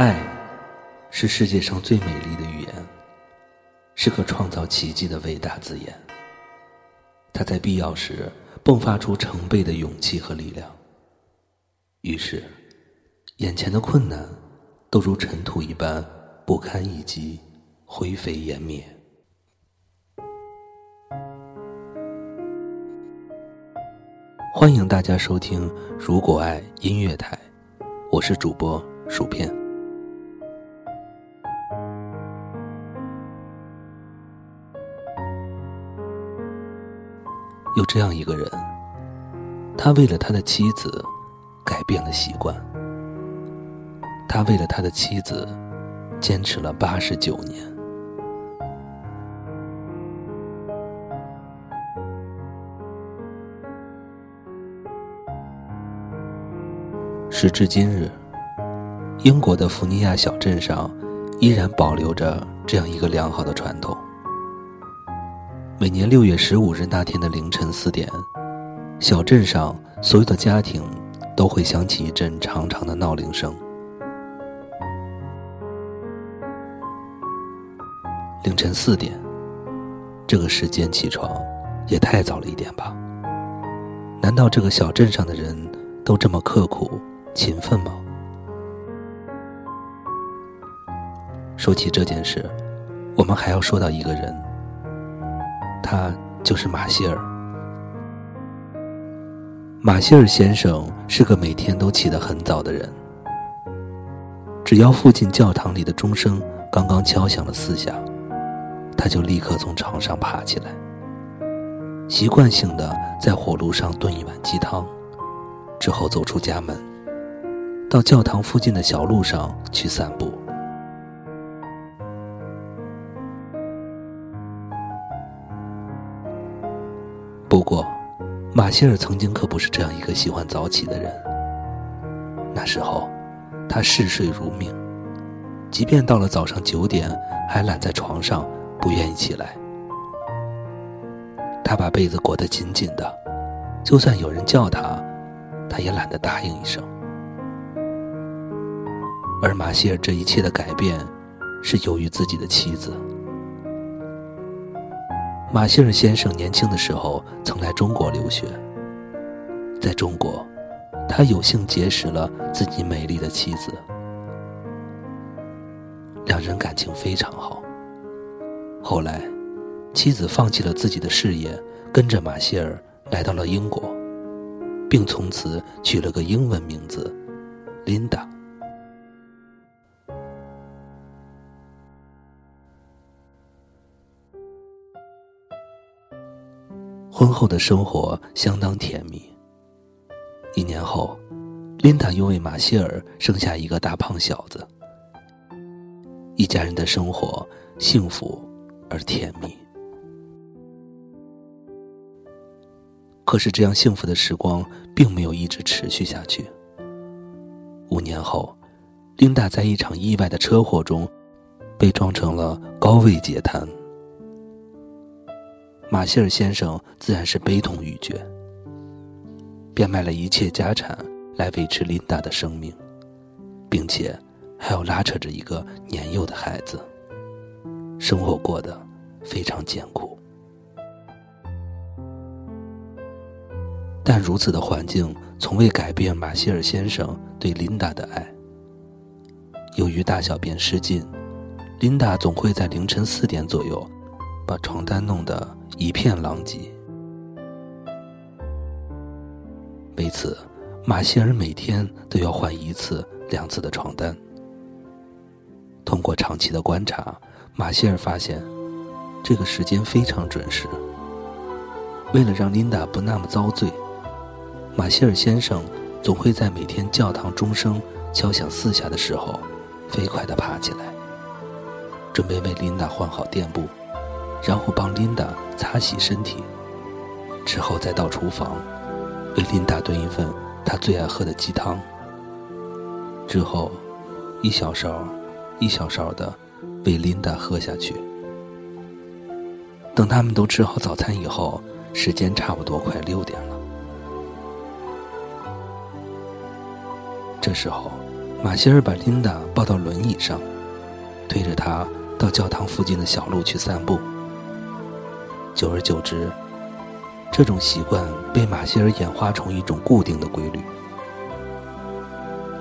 爱，是世界上最美丽的语言，是个创造奇迹的伟大字眼。它在必要时迸发出成倍的勇气和力量。于是，眼前的困难都如尘土一般不堪一击，灰飞烟灭。欢迎大家收听《如果爱音乐台》，我是主播薯片。有这样一个人，他为了他的妻子改变了习惯，他为了他的妻子坚持了八十九年。时至今日，英国的福尼亚小镇上依然保留着这样一个良好的传统。每年六月十五日那天的凌晨四点，小镇上所有的家庭都会响起一阵长长的闹铃声。凌晨四点，这个时间起床也太早了一点吧？难道这个小镇上的人都这么刻苦勤奋吗？说起这件事，我们还要说到一个人。他就是马歇尔。马歇尔先生是个每天都起得很早的人。只要附近教堂里的钟声刚刚敲响了四下，他就立刻从床上爬起来，习惯性的在火炉上炖一碗鸡汤，之后走出家门，到教堂附近的小路上去散步。不过，马歇尔曾经可不是这样一个喜欢早起的人。那时候，他嗜睡如命，即便到了早上九点，还懒在床上不愿意起来。他把被子裹得紧紧的，就算有人叫他，他也懒得答应一声。而马歇尔这一切的改变，是由于自己的妻子。马歇尔先生年轻的时候曾来中国留学，在中国，他有幸结识了自己美丽的妻子，两人感情非常好。后来，妻子放弃了自己的事业，跟着马歇尔来到了英国，并从此取了个英文名字琳达。婚后的生活相当甜蜜。一年后，琳达又为马歇尔生下一个大胖小子，一家人的生活幸福而甜蜜。可是，这样幸福的时光并没有一直持续下去。五年后，琳达在一场意外的车祸中被撞成了高位截瘫。马歇尔先生自然是悲痛欲绝，变卖了一切家产来维持琳达的生命，并且还要拉扯着一个年幼的孩子，生活过得非常艰苦。但如此的环境从未改变马歇尔先生对琳达的爱。由于大小便失禁，琳达总会在凌晨四点左右把床单弄得。一片狼藉。为此，马歇尔每天都要换一次、两次的床单。通过长期的观察，马歇尔发现，这个时间非常准时。为了让琳达不那么遭罪，马歇尔先生总会在每天教堂钟声敲响四下的时候，飞快地爬起来，准备为琳达换好垫布。然后帮琳达擦洗身体，之后再到厨房为琳达炖一份她最爱喝的鸡汤。之后，一小勺一小勺的喂琳达喝下去。等他们都吃好早餐以后，时间差不多快六点了。这时候，马歇尔把琳达抱到轮椅上，推着她到教堂附近的小路去散步。久而久之，这种习惯被马歇尔演化成一种固定的规律，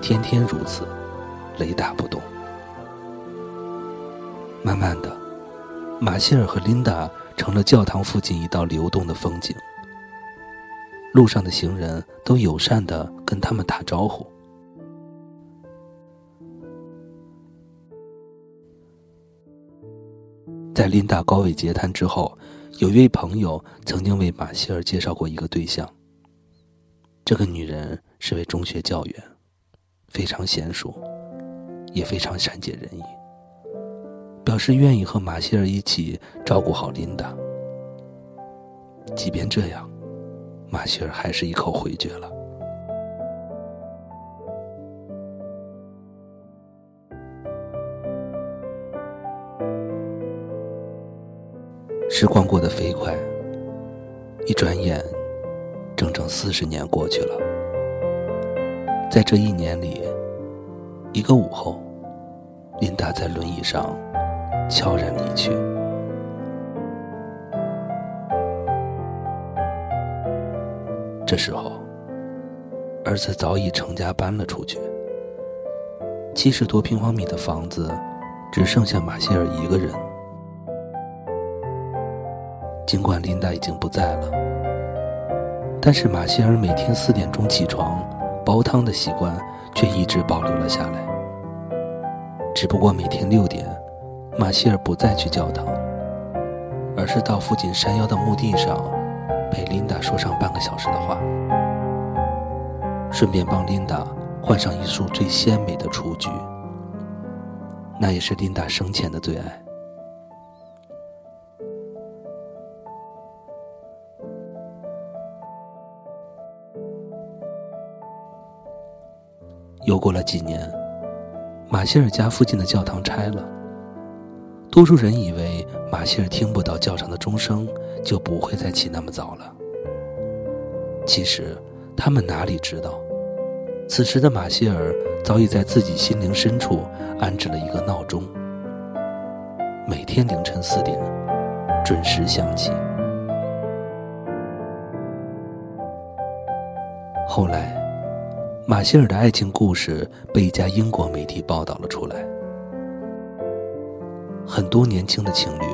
天天如此，雷打不动。慢慢的，马歇尔和琳达成了教堂附近一道流动的风景。路上的行人都友善的跟他们打招呼。在琳达高位截瘫之后，有一位朋友曾经为马歇尔介绍过一个对象。这个女人是位中学教员，非常娴熟，也非常善解人意，表示愿意和马歇尔一起照顾好琳达。即便这样。马歇尔还是一口回绝了。时光过得飞快，一转眼，整整四十年过去了。在这一年里，一个午后，琳达在轮椅上悄然离去。这时候，儿子早已成家搬了出去。七十多平方米的房子，只剩下马歇尔一个人。尽管琳达已经不在了，但是马歇尔每天四点钟起床煲汤的习惯却一直保留了下来。只不过每天六点，马歇尔不再去教堂，而是到附近山腰的墓地上。陪琳达说上半个小时的话，顺便帮琳达换上一束最鲜美的雏菊。那也是琳达生前的最爱。又过了几年，马歇尔家附近的教堂拆了。多数人以为马歇尔听不到教堂的钟声，就不会再起那么早了。其实，他们哪里知道，此时的马歇尔早已在自己心灵深处安置了一个闹钟，每天凌晨四点准时响起。后来，马歇尔的爱情故事被一家英国媒体报道了出来。很多年轻的情侣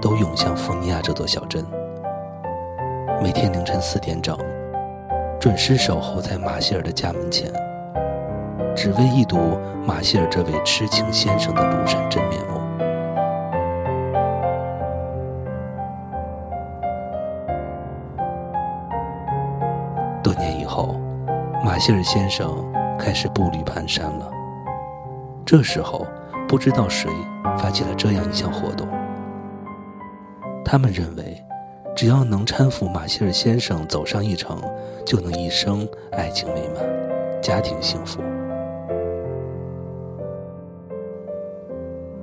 都涌向福尼亚这座小镇，每天凌晨四点整，准时守候在马歇尔的家门前，只为一睹马歇尔这位痴情先生的庐山真面目。马歇尔先生开始步履蹒跚了。这时候，不知道谁。发起了这样一项活动。他们认为，只要能搀扶马歇尔先生走上一程，就能一生爱情美满，家庭幸福。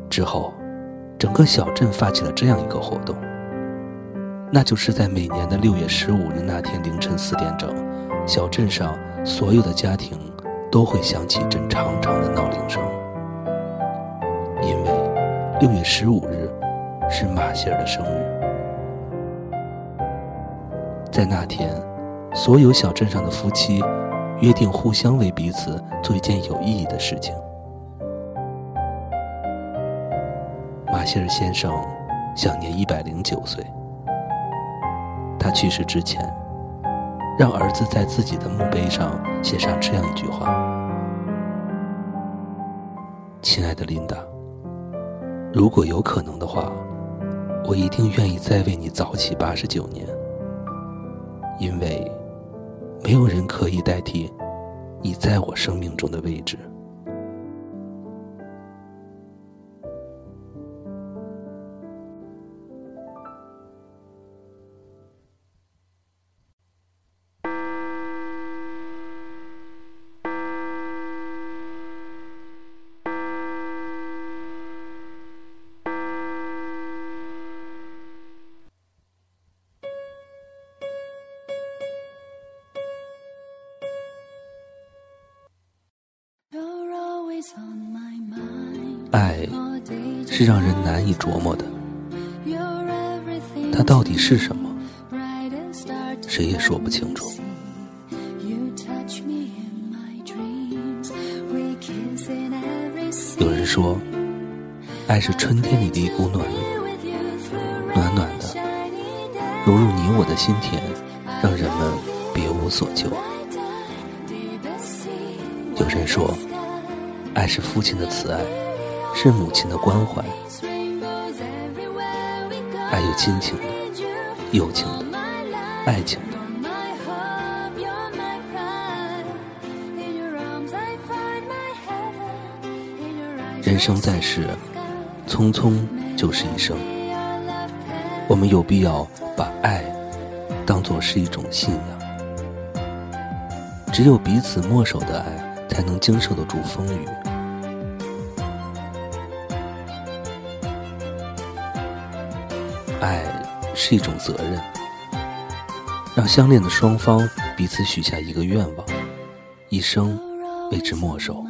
之后，整个小镇发起了这样一个活动，那就是在每年的六月十五日那天凌晨四点整，小镇上所有的家庭都会响起一阵长长的闹铃声，因为。六月十五日是马歇尔的生日，在那天，所有小镇上的夫妻约定互相为彼此做一件有意义的事情。马歇尔先生享年一百零九岁，他去世之前，让儿子在自己的墓碑上写上这样一句话：“亲爱的琳达。”如果有可能的话，我一定愿意再为你早起八十九年，因为没有人可以代替你在我生命中的位置。爱是让人难以琢磨的，它到底是什么？谁也说不清楚。有人说，爱是春天里的一股暖流，暖暖的融入你我的心田，让人们别无所求。有人说，爱是父亲的慈爱，是母亲的关怀。爱有亲情的，友情的，爱情的。人生在世，匆匆就是一生。我们有必要把爱当做是一种信仰。只有彼此默守的爱，才能经受得住风雨。爱是一种责任，让相恋的双方彼此许下一个愿望，一生为之默守。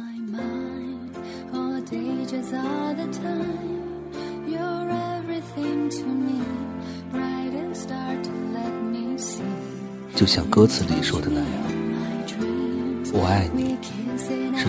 就像歌词里说的那样，我爱你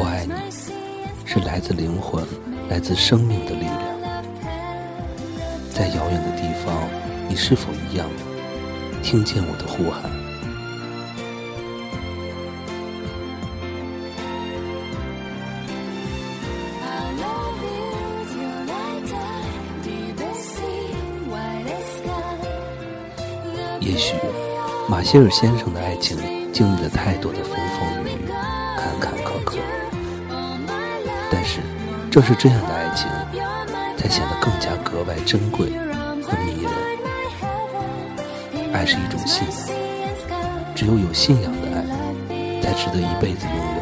我爱你，是来自灵魂、来自生命的力量。在遥远的地方，你是否一样听见我的呼喊？也许。马歇尔先生的爱情经历了太多的风风雨但是正是这样的爱情，才显得更加格外珍贵和迷人。爱是一种信仰，只有有信仰的爱，才值得一辈子拥有。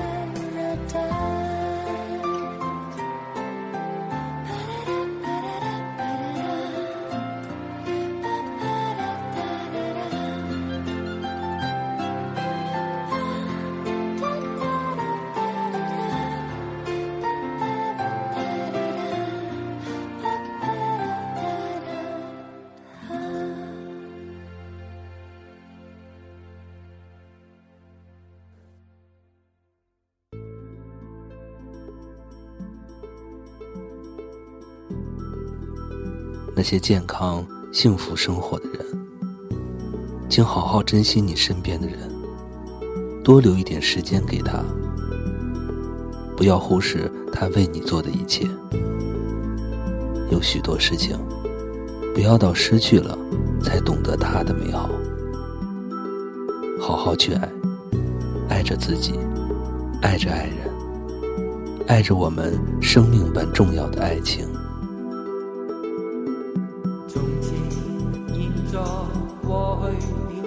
那些健康、幸福生活的人，请好好珍惜你身边的人，多留一点时间给他，不要忽视他为你做的一切。有许多事情，不要到失去了才懂得他的美好。好好去爱，爱着自己，爱着爱人，爱着我们生命般重要的爱情。在过去。